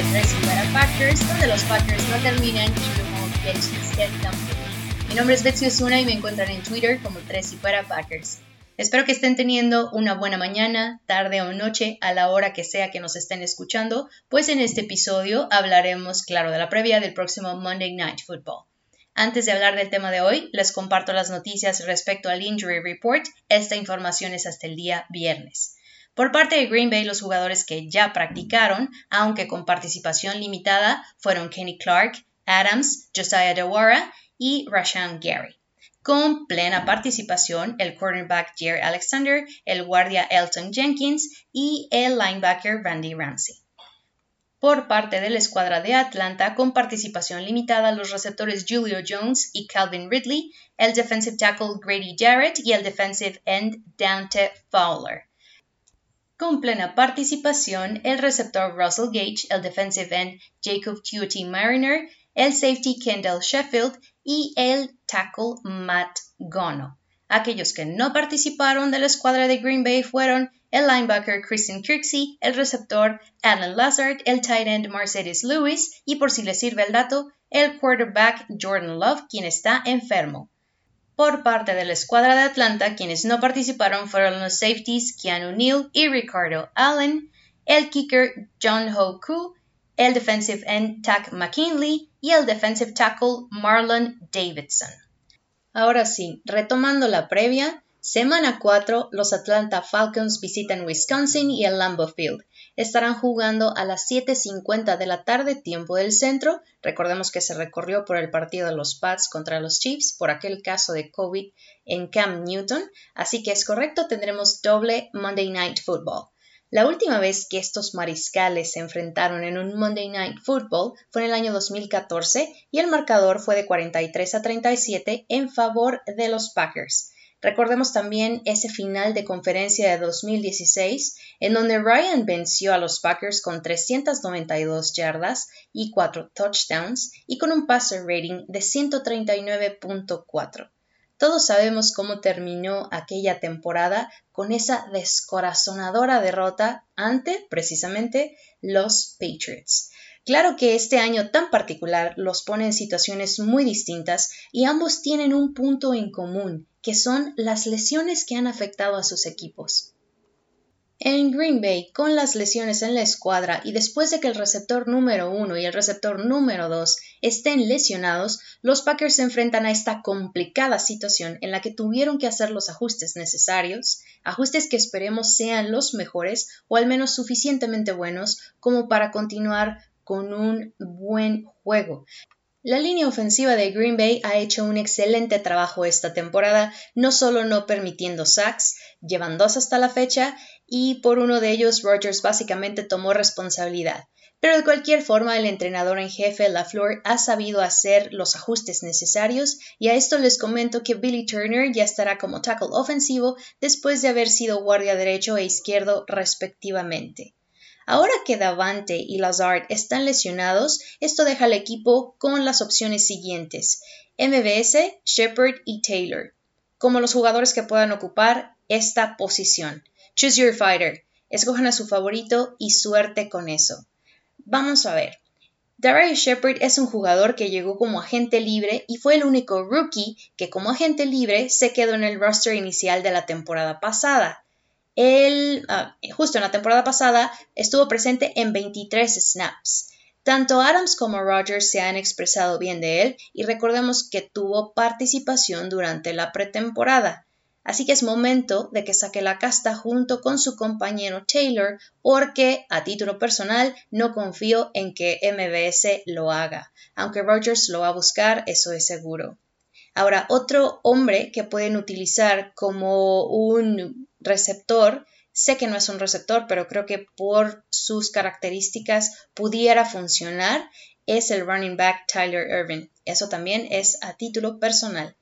de Tres para Packers, donde los Packers no terminan y como Get Get Mi nombre es Betsy Osuna y me encuentran en Twitter como Tres y para Packers. Espero que estén teniendo una buena mañana, tarde o noche, a la hora que sea que nos estén escuchando, pues en este episodio hablaremos, claro, de la previa del próximo Monday Night Football. Antes de hablar del tema de hoy, les comparto las noticias respecto al Injury Report. Esta información es hasta el día viernes. Por parte de Green Bay, los jugadores que ya practicaron, aunque con participación limitada, fueron Kenny Clark, Adams, Josiah DeWara y Rashan Gary. Con plena participación, el cornerback Jerry Alexander, el guardia Elton Jenkins y el linebacker Randy Ramsey. Por parte de la escuadra de Atlanta, con participación limitada, los receptores Julio Jones y Calvin Ridley, el defensive tackle Grady Jarrett y el defensive end Dante Fowler. Con plena participación, el receptor Russell Gage, el defensive end Jacob Tuohy Mariner, el safety Kendall Sheffield y el tackle Matt Gono. Aquellos que no participaron de la escuadra de Green Bay fueron el linebacker Christian Kirksey, el receptor Alan Lazard, el tight end Mercedes Lewis y por si les sirve el dato, el quarterback Jordan Love, quien está enfermo. Por parte de la escuadra de Atlanta, quienes no participaron fueron los safeties Keanu Neal y Ricardo Allen, el kicker John Ho el defensive end Tack McKinley y el defensive tackle Marlon Davidson. Ahora sí, retomando la previa, Semana 4, los Atlanta Falcons visitan Wisconsin y el Lambeau Field. Estarán jugando a las 7.50 de la tarde, tiempo del centro. Recordemos que se recorrió por el partido de los Pats contra los Chiefs por aquel caso de COVID en Cam Newton. Así que es correcto, tendremos doble Monday Night Football. La última vez que estos mariscales se enfrentaron en un Monday Night Football fue en el año 2014 y el marcador fue de 43 a 37 en favor de los Packers. Recordemos también ese final de conferencia de 2016 en donde Ryan venció a los Packers con 392 yardas y 4 touchdowns y con un passer rating de 139.4. Todos sabemos cómo terminó aquella temporada con esa descorazonadora derrota ante, precisamente, los Patriots. Claro que este año tan particular los pone en situaciones muy distintas y ambos tienen un punto en común, que son las lesiones que han afectado a sus equipos. En Green Bay, con las lesiones en la escuadra y después de que el receptor número uno y el receptor número dos estén lesionados, los Packers se enfrentan a esta complicada situación en la que tuvieron que hacer los ajustes necesarios, ajustes que esperemos sean los mejores o al menos suficientemente buenos como para continuar con un buen juego. La línea ofensiva de Green Bay ha hecho un excelente trabajo esta temporada, no solo no permitiendo sacks, llevan dos hasta la fecha, y por uno de ellos Rogers básicamente tomó responsabilidad. Pero de cualquier forma, el entrenador en jefe, LaFleur, ha sabido hacer los ajustes necesarios y a esto les comento que Billy Turner ya estará como tackle ofensivo después de haber sido guardia derecho e izquierdo respectivamente. Ahora que Davante y Lazard están lesionados, esto deja al equipo con las opciones siguientes: MBS, Shepard y Taylor, como los jugadores que puedan ocupar esta posición. Choose your fighter. Escojan a su favorito y suerte con eso. Vamos a ver. Darius Shepard es un jugador que llegó como agente libre y fue el único rookie que como agente libre se quedó en el roster inicial de la temporada pasada. Él, ah, justo en la temporada pasada, estuvo presente en 23 snaps. Tanto Adams como Rogers se han expresado bien de él y recordemos que tuvo participación durante la pretemporada. Así que es momento de que saque la casta junto con su compañero Taylor porque a título personal no confío en que MBS lo haga. Aunque Rogers lo va a buscar, eso es seguro. Ahora, otro hombre que pueden utilizar como un receptor, sé que no es un receptor, pero creo que por sus características pudiera funcionar, es el running back Tyler Irvin. Eso también es a título personal.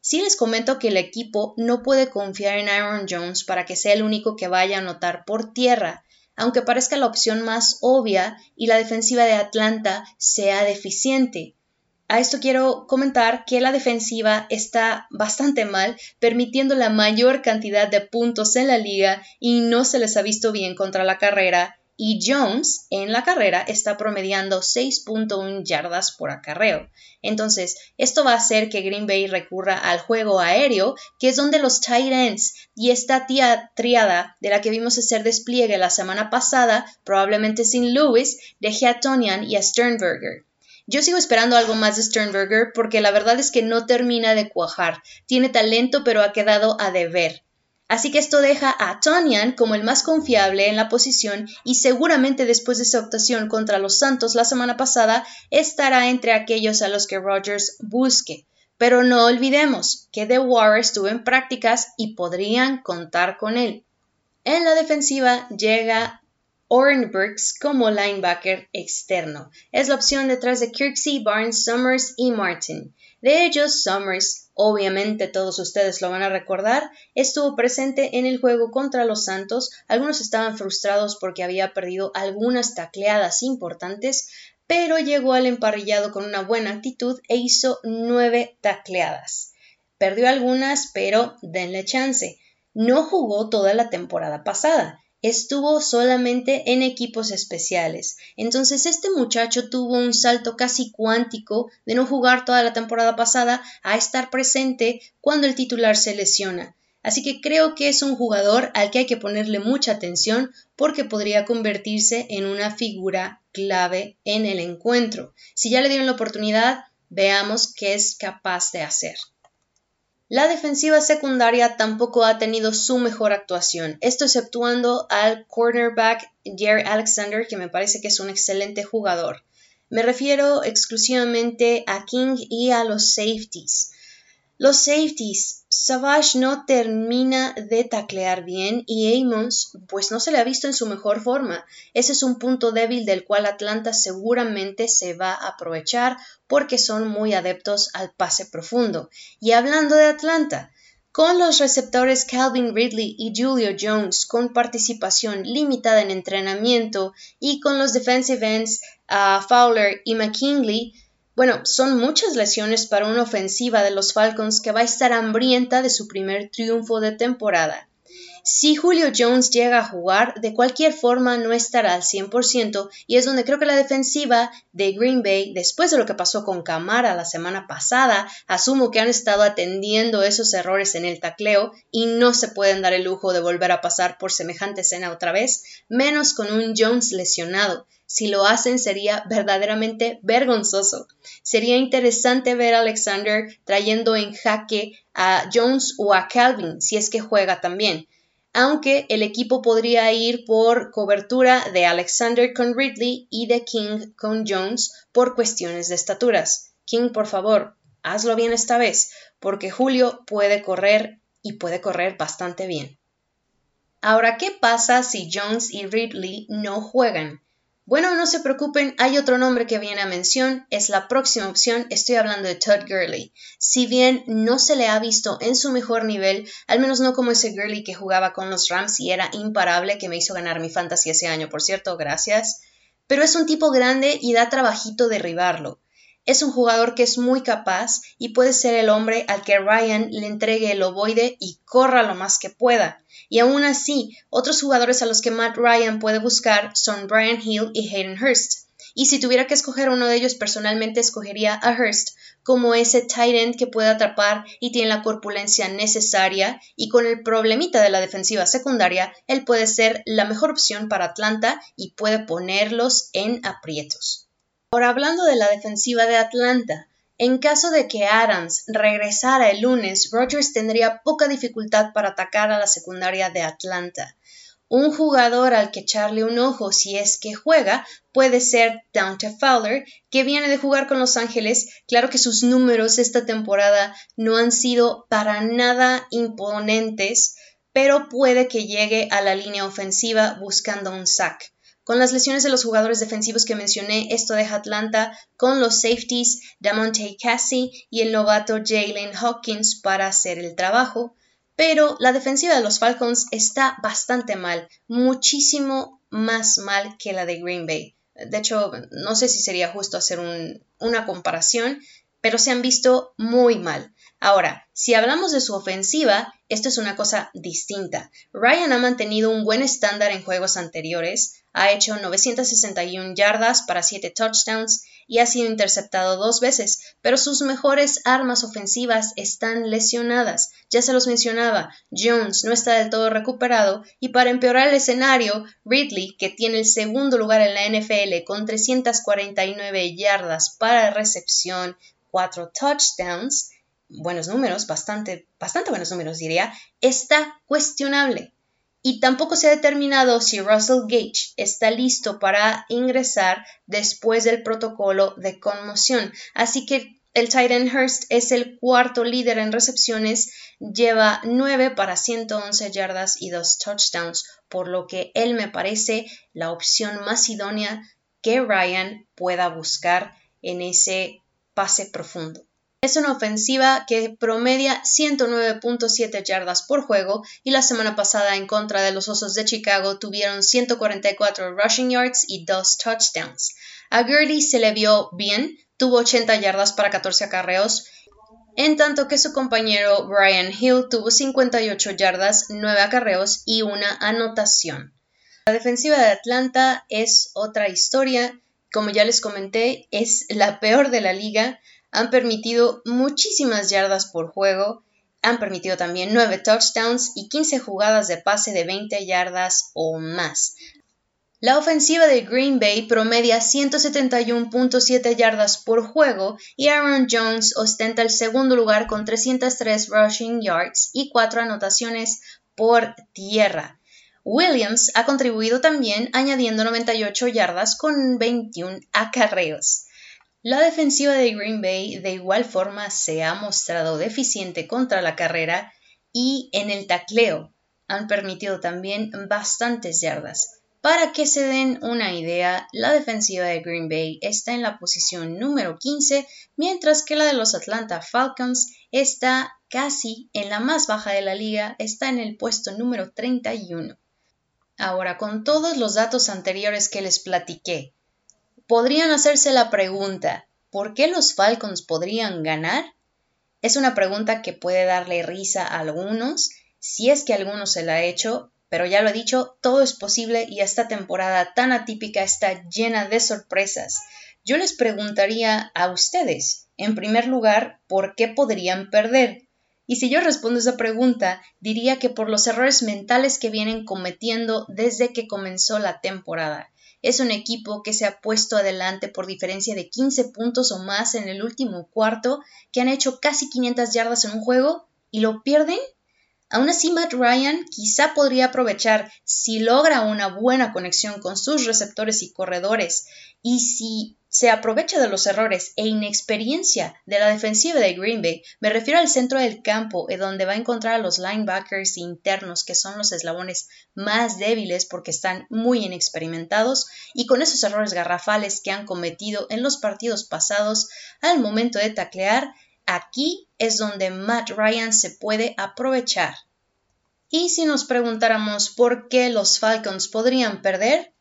Sí les comento que el equipo no puede confiar en Aaron Jones para que sea el único que vaya a anotar por tierra, aunque parezca la opción más obvia y la defensiva de Atlanta sea deficiente. A esto quiero comentar que la defensiva está bastante mal, permitiendo la mayor cantidad de puntos en la liga y no se les ha visto bien contra la carrera y Jones en la carrera está promediando 6.1 yardas por acarreo. Entonces, esto va a hacer que Green Bay recurra al juego aéreo, que es donde los tight ends y esta tía triada de la que vimos hacer despliegue la semana pasada, probablemente sin Lewis, deje a Tonian y a Sternberger. Yo sigo esperando algo más de Sternberger porque la verdad es que no termina de cuajar. Tiene talento pero ha quedado a deber. Así que esto deja a Tonyan como el más confiable en la posición y seguramente después de esa actuación contra los Santos la semana pasada estará entre aquellos a los que Rodgers busque. Pero no olvidemos que The War estuvo en prácticas y podrían contar con él. En la defensiva llega Oren Burks como linebacker externo. Es la opción detrás de Kirksey, Barnes, Summers y Martin. De ellos, Summers, obviamente todos ustedes lo van a recordar, estuvo presente en el juego contra los Santos. Algunos estaban frustrados porque había perdido algunas tacleadas importantes, pero llegó al emparrillado con una buena actitud e hizo nueve tacleadas. Perdió algunas, pero denle chance. No jugó toda la temporada pasada estuvo solamente en equipos especiales. Entonces este muchacho tuvo un salto casi cuántico de no jugar toda la temporada pasada a estar presente cuando el titular se lesiona. Así que creo que es un jugador al que hay que ponerle mucha atención porque podría convertirse en una figura clave en el encuentro. Si ya le dieron la oportunidad, veamos qué es capaz de hacer. La defensiva secundaria tampoco ha tenido su mejor actuación, esto exceptuando al cornerback Jerry Alexander, que me parece que es un excelente jugador. Me refiero exclusivamente a King y a los safeties. Los safeties Savage no termina de taclear bien y Amos pues no se le ha visto en su mejor forma. Ese es un punto débil del cual Atlanta seguramente se va a aprovechar porque son muy adeptos al pase profundo. Y hablando de Atlanta, con los receptores Calvin Ridley y Julio Jones con participación limitada en entrenamiento y con los defensive ends uh, Fowler y McKinley, bueno, son muchas lesiones para una ofensiva de los Falcons que va a estar hambrienta de su primer triunfo de temporada. Si Julio Jones llega a jugar, de cualquier forma no estará al 100% y es donde creo que la defensiva de Green Bay, después de lo que pasó con Camara la semana pasada, asumo que han estado atendiendo esos errores en el tacleo y no se pueden dar el lujo de volver a pasar por semejante escena otra vez, menos con un Jones lesionado. Si lo hacen sería verdaderamente vergonzoso. Sería interesante ver a Alexander trayendo en jaque a Jones o a Calvin si es que juega también. Aunque el equipo podría ir por cobertura de Alexander con Ridley y de King con Jones por cuestiones de estaturas. King, por favor, hazlo bien esta vez, porque Julio puede correr y puede correr bastante bien. Ahora, ¿qué pasa si Jones y Ridley no juegan? Bueno, no se preocupen, hay otro nombre que viene a mención, es la próxima opción, estoy hablando de Todd Gurley. Si bien no se le ha visto en su mejor nivel, al menos no como ese Gurley que jugaba con los Rams y era imparable, que me hizo ganar mi fantasy ese año, por cierto, gracias. Pero es un tipo grande y da trabajito derribarlo. Es un jugador que es muy capaz y puede ser el hombre al que Ryan le entregue el ovoide y corra lo más que pueda. Y aún así, otros jugadores a los que Matt Ryan puede buscar son Brian Hill y Hayden Hurst. Y si tuviera que escoger uno de ellos, personalmente escogería a Hurst como ese tight end que puede atrapar y tiene la corpulencia necesaria y con el problemita de la defensiva secundaria, él puede ser la mejor opción para Atlanta y puede ponerlos en aprietos. Ahora hablando de la defensiva de Atlanta, en caso de que Adams regresara el lunes, Rogers tendría poca dificultad para atacar a la secundaria de Atlanta. Un jugador al que echarle un ojo si es que juega puede ser Dante Fowler, que viene de jugar con Los Ángeles. Claro que sus números esta temporada no han sido para nada imponentes, pero puede que llegue a la línea ofensiva buscando un sack. Con las lesiones de los jugadores defensivos que mencioné, esto deja Atlanta con los safeties Damonte Cassie y el novato Jalen Hawkins para hacer el trabajo. Pero la defensiva de los Falcons está bastante mal, muchísimo más mal que la de Green Bay. De hecho, no sé si sería justo hacer una comparación, pero se han visto muy mal. Ahora, si hablamos de su ofensiva, esto es una cosa distinta. Ryan ha mantenido un buen estándar en juegos anteriores, ha hecho 961 yardas para 7 touchdowns y ha sido interceptado dos veces, pero sus mejores armas ofensivas están lesionadas. Ya se los mencionaba, Jones no está del todo recuperado y para empeorar el escenario, Ridley, que tiene el segundo lugar en la NFL con 349 yardas para recepción, 4 touchdowns, buenos números, bastante, bastante buenos números diría, está cuestionable y tampoco se ha determinado si Russell Gage está listo para ingresar después del protocolo de conmoción. Así que el Titan Hurst es el cuarto líder en recepciones, lleva 9 para 111 yardas y 2 touchdowns, por lo que él me parece la opción más idónea que Ryan pueda buscar en ese pase profundo. Es una ofensiva que promedia 109.7 yardas por juego y la semana pasada en contra de los Osos de Chicago tuvieron 144 rushing yards y 2 touchdowns. A Gurley se le vio bien, tuvo 80 yardas para 14 acarreos, en tanto que su compañero Brian Hill tuvo 58 yardas, 9 acarreos y una anotación. La defensiva de Atlanta es otra historia, como ya les comenté, es la peor de la liga han permitido muchísimas yardas por juego, han permitido también 9 touchdowns y 15 jugadas de pase de 20 yardas o más. La ofensiva de Green Bay promedia 171.7 yardas por juego y Aaron Jones ostenta el segundo lugar con 303 rushing yards y 4 anotaciones por tierra. Williams ha contribuido también añadiendo 98 yardas con 21 acarreos. La defensiva de Green Bay de igual forma se ha mostrado deficiente contra la carrera y en el tacleo han permitido también bastantes yardas. Para que se den una idea, la defensiva de Green Bay está en la posición número 15, mientras que la de los Atlanta Falcons está casi en la más baja de la liga, está en el puesto número 31. Ahora, con todos los datos anteriores que les platiqué, podrían hacerse la pregunta, ¿por qué los Falcons podrían ganar? Es una pregunta que puede darle risa a algunos, si es que alguno se la ha hecho, pero ya lo he dicho, todo es posible y esta temporada tan atípica está llena de sorpresas. Yo les preguntaría a ustedes, en primer lugar, ¿por qué podrían perder? Y si yo respondo esa pregunta, diría que por los errores mentales que vienen cometiendo desde que comenzó la temporada. Es un equipo que se ha puesto adelante por diferencia de 15 puntos o más en el último cuarto, que han hecho casi 500 yardas en un juego y lo pierden. Aún así, Matt Ryan quizá podría aprovechar si logra una buena conexión con sus receptores y corredores y si se aprovecha de los errores e inexperiencia de la defensiva de Green Bay. Me refiero al centro del campo, donde va a encontrar a los linebackers internos, que son los eslabones más débiles porque están muy inexperimentados, y con esos errores garrafales que han cometido en los partidos pasados al momento de taclear, aquí es donde Matt Ryan se puede aprovechar. Y si nos preguntáramos por qué los Falcons podrían perder,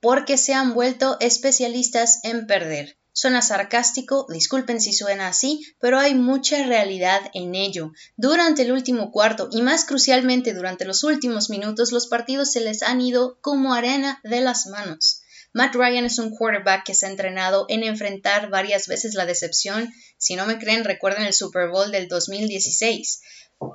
porque se han vuelto especialistas en perder. Suena sarcástico, disculpen si suena así, pero hay mucha realidad en ello. Durante el último cuarto y más crucialmente durante los últimos minutos, los partidos se les han ido como arena de las manos. Matt Ryan es un quarterback que se ha entrenado en enfrentar varias veces la decepción. Si no me creen, recuerden el Super Bowl del 2016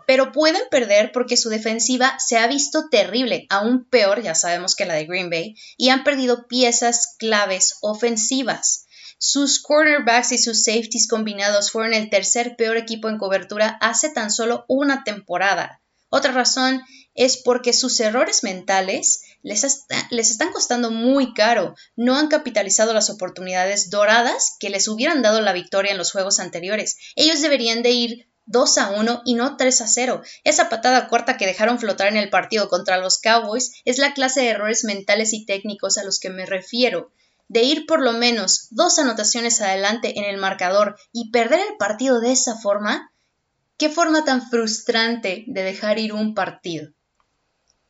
pero pueden perder porque su defensiva se ha visto terrible, aún peor, ya sabemos que la de Green Bay, y han perdido piezas claves ofensivas. Sus cornerbacks y sus safeties combinados fueron el tercer peor equipo en cobertura hace tan solo una temporada. Otra razón es porque sus errores mentales les, les, están costando muy caro. No han capitalizado las oportunidades doradas que les hubieran dado la victoria en los juegos anteriores. Ellos deberían de ir 2 a 1 y no 3 a 0. Esa patada corta que dejaron flotar en el partido contra los Cowboys es la clase de errores mentales y técnicos a los que me refiero. De ir por lo menos dos anotaciones adelante en el marcador y perder el partido de esa forma, qué forma tan frustrante de dejar ir un partido.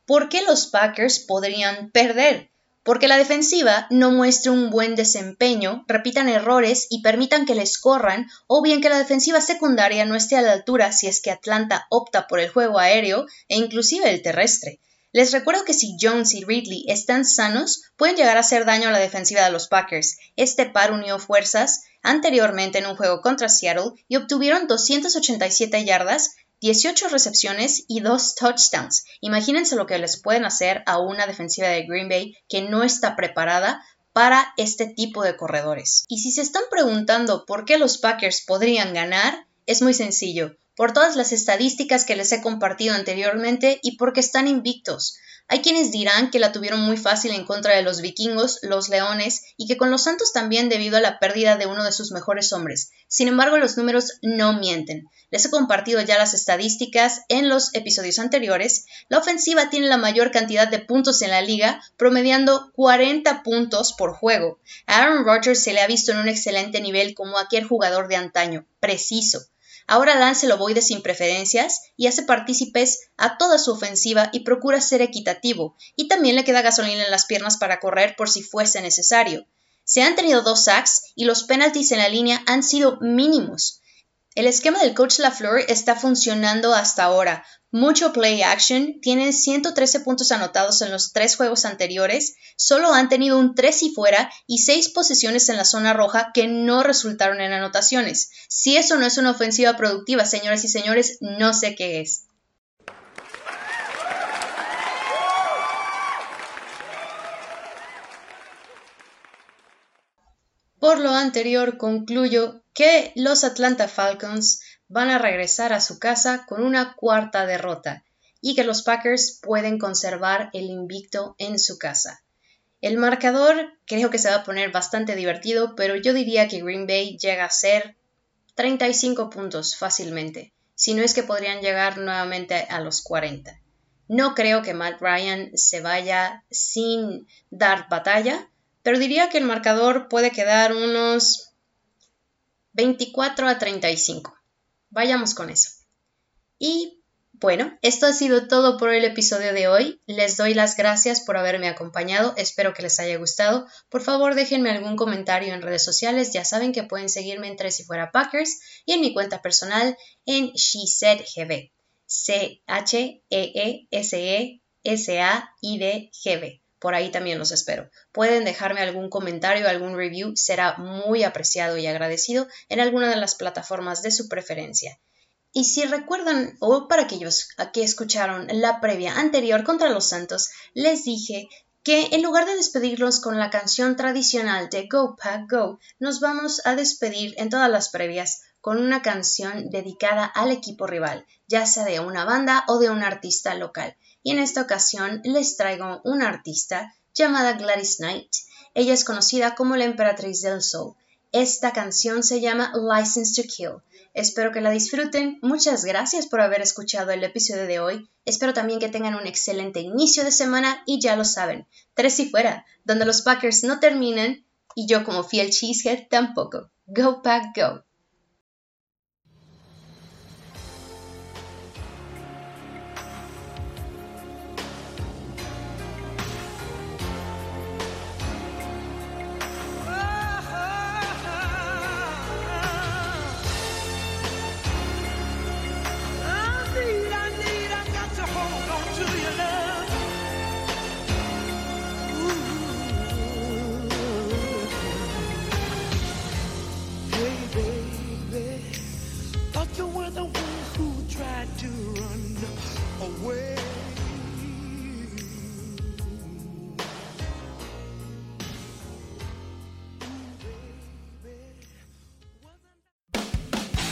¿Por qué los Packers podrían perder? Porque la defensiva no muestre un buen desempeño, repitan errores y permitan que les corran, o bien que la defensiva secundaria no esté a la altura si es que Atlanta opta por el juego aéreo e inclusive el terrestre. Les recuerdo que si Jones y Ridley están sanos, pueden llegar a hacer daño a la defensiva de los Packers. Este par unió fuerzas anteriormente en un juego contra Seattle y obtuvieron 287 yardas, 18 recepciones y 2 touchdowns. Imagínense lo que les pueden hacer a una defensiva de Green Bay que no está preparada para este tipo de corredores. Y si se están preguntando por qué los Packers podrían ganar, es muy sencillo por todas las estadísticas que les he compartido anteriormente y porque están invictos. Hay quienes dirán que la tuvieron muy fácil en contra de los vikingos, los leones y que con los santos también debido a la pérdida de uno de sus mejores hombres. Sin embargo, los números no mienten. Les he compartido ya las estadísticas en los episodios anteriores. La ofensiva tiene la mayor cantidad de puntos en la liga, promediando 40 puntos por juego. A Aaron Rodgers se le ha visto en un excelente nivel como aquel jugador de antaño, preciso Ahora lance el ovoide sin preferencias y hace partícipes a toda su ofensiva y procura ser equitativo, y también le queda gasolina en las piernas para correr por si fuese necesario. Se han tenido dos sacks y los penalties en la línea han sido mínimos. El esquema del coach LaFleur está funcionando hasta ahora. Mucho play action, tienen 113 puntos anotados en los tres juegos anteriores, solo han tenido un 3 y fuera y 6 posiciones en la zona roja que no resultaron en anotaciones. Si eso no es una ofensiva productiva, señoras y señores, no sé qué es. Por lo anterior, concluyo que los Atlanta Falcons van a regresar a su casa con una cuarta derrota y que los Packers pueden conservar el invicto en su casa. El marcador creo que se va a poner bastante divertido, pero yo diría que Green Bay llega a ser 35 puntos fácilmente, si no es que podrían llegar nuevamente a los 40. No creo que Matt Ryan se vaya sin dar batalla, pero diría que el marcador puede quedar unos 24 a 35. Vayamos con eso. Y bueno, esto ha sido todo por el episodio de hoy. Les doy las gracias por haberme acompañado. Espero que les haya gustado. Por favor, déjenme algún comentario en redes sociales. Ya saben que pueden seguirme en Tres y Fuera Packers y en mi cuenta personal en SheSaidGB. C-H-E-E-S-E-S-A-I-D-G-B por ahí también los espero. Pueden dejarme algún comentario, algún review, será muy apreciado y agradecido en alguna de las plataformas de su preferencia. Y si recuerdan, o para aquellos que escucharon la previa anterior contra los Santos, les dije que en lugar de despedirlos con la canción tradicional de Go Pack Go, nos vamos a despedir en todas las previas con una canción dedicada al equipo rival, ya sea de una banda o de un artista local y en esta ocasión les traigo una artista llamada Gladys Knight. Ella es conocida como la emperatriz del soul. Esta canción se llama License to Kill. Espero que la disfruten. Muchas gracias por haber escuchado el episodio de hoy. Espero también que tengan un excelente inicio de semana y ya lo saben, tres y fuera, donde los Packers no terminan y yo como fiel cheesehead tampoco. Go Pack Go.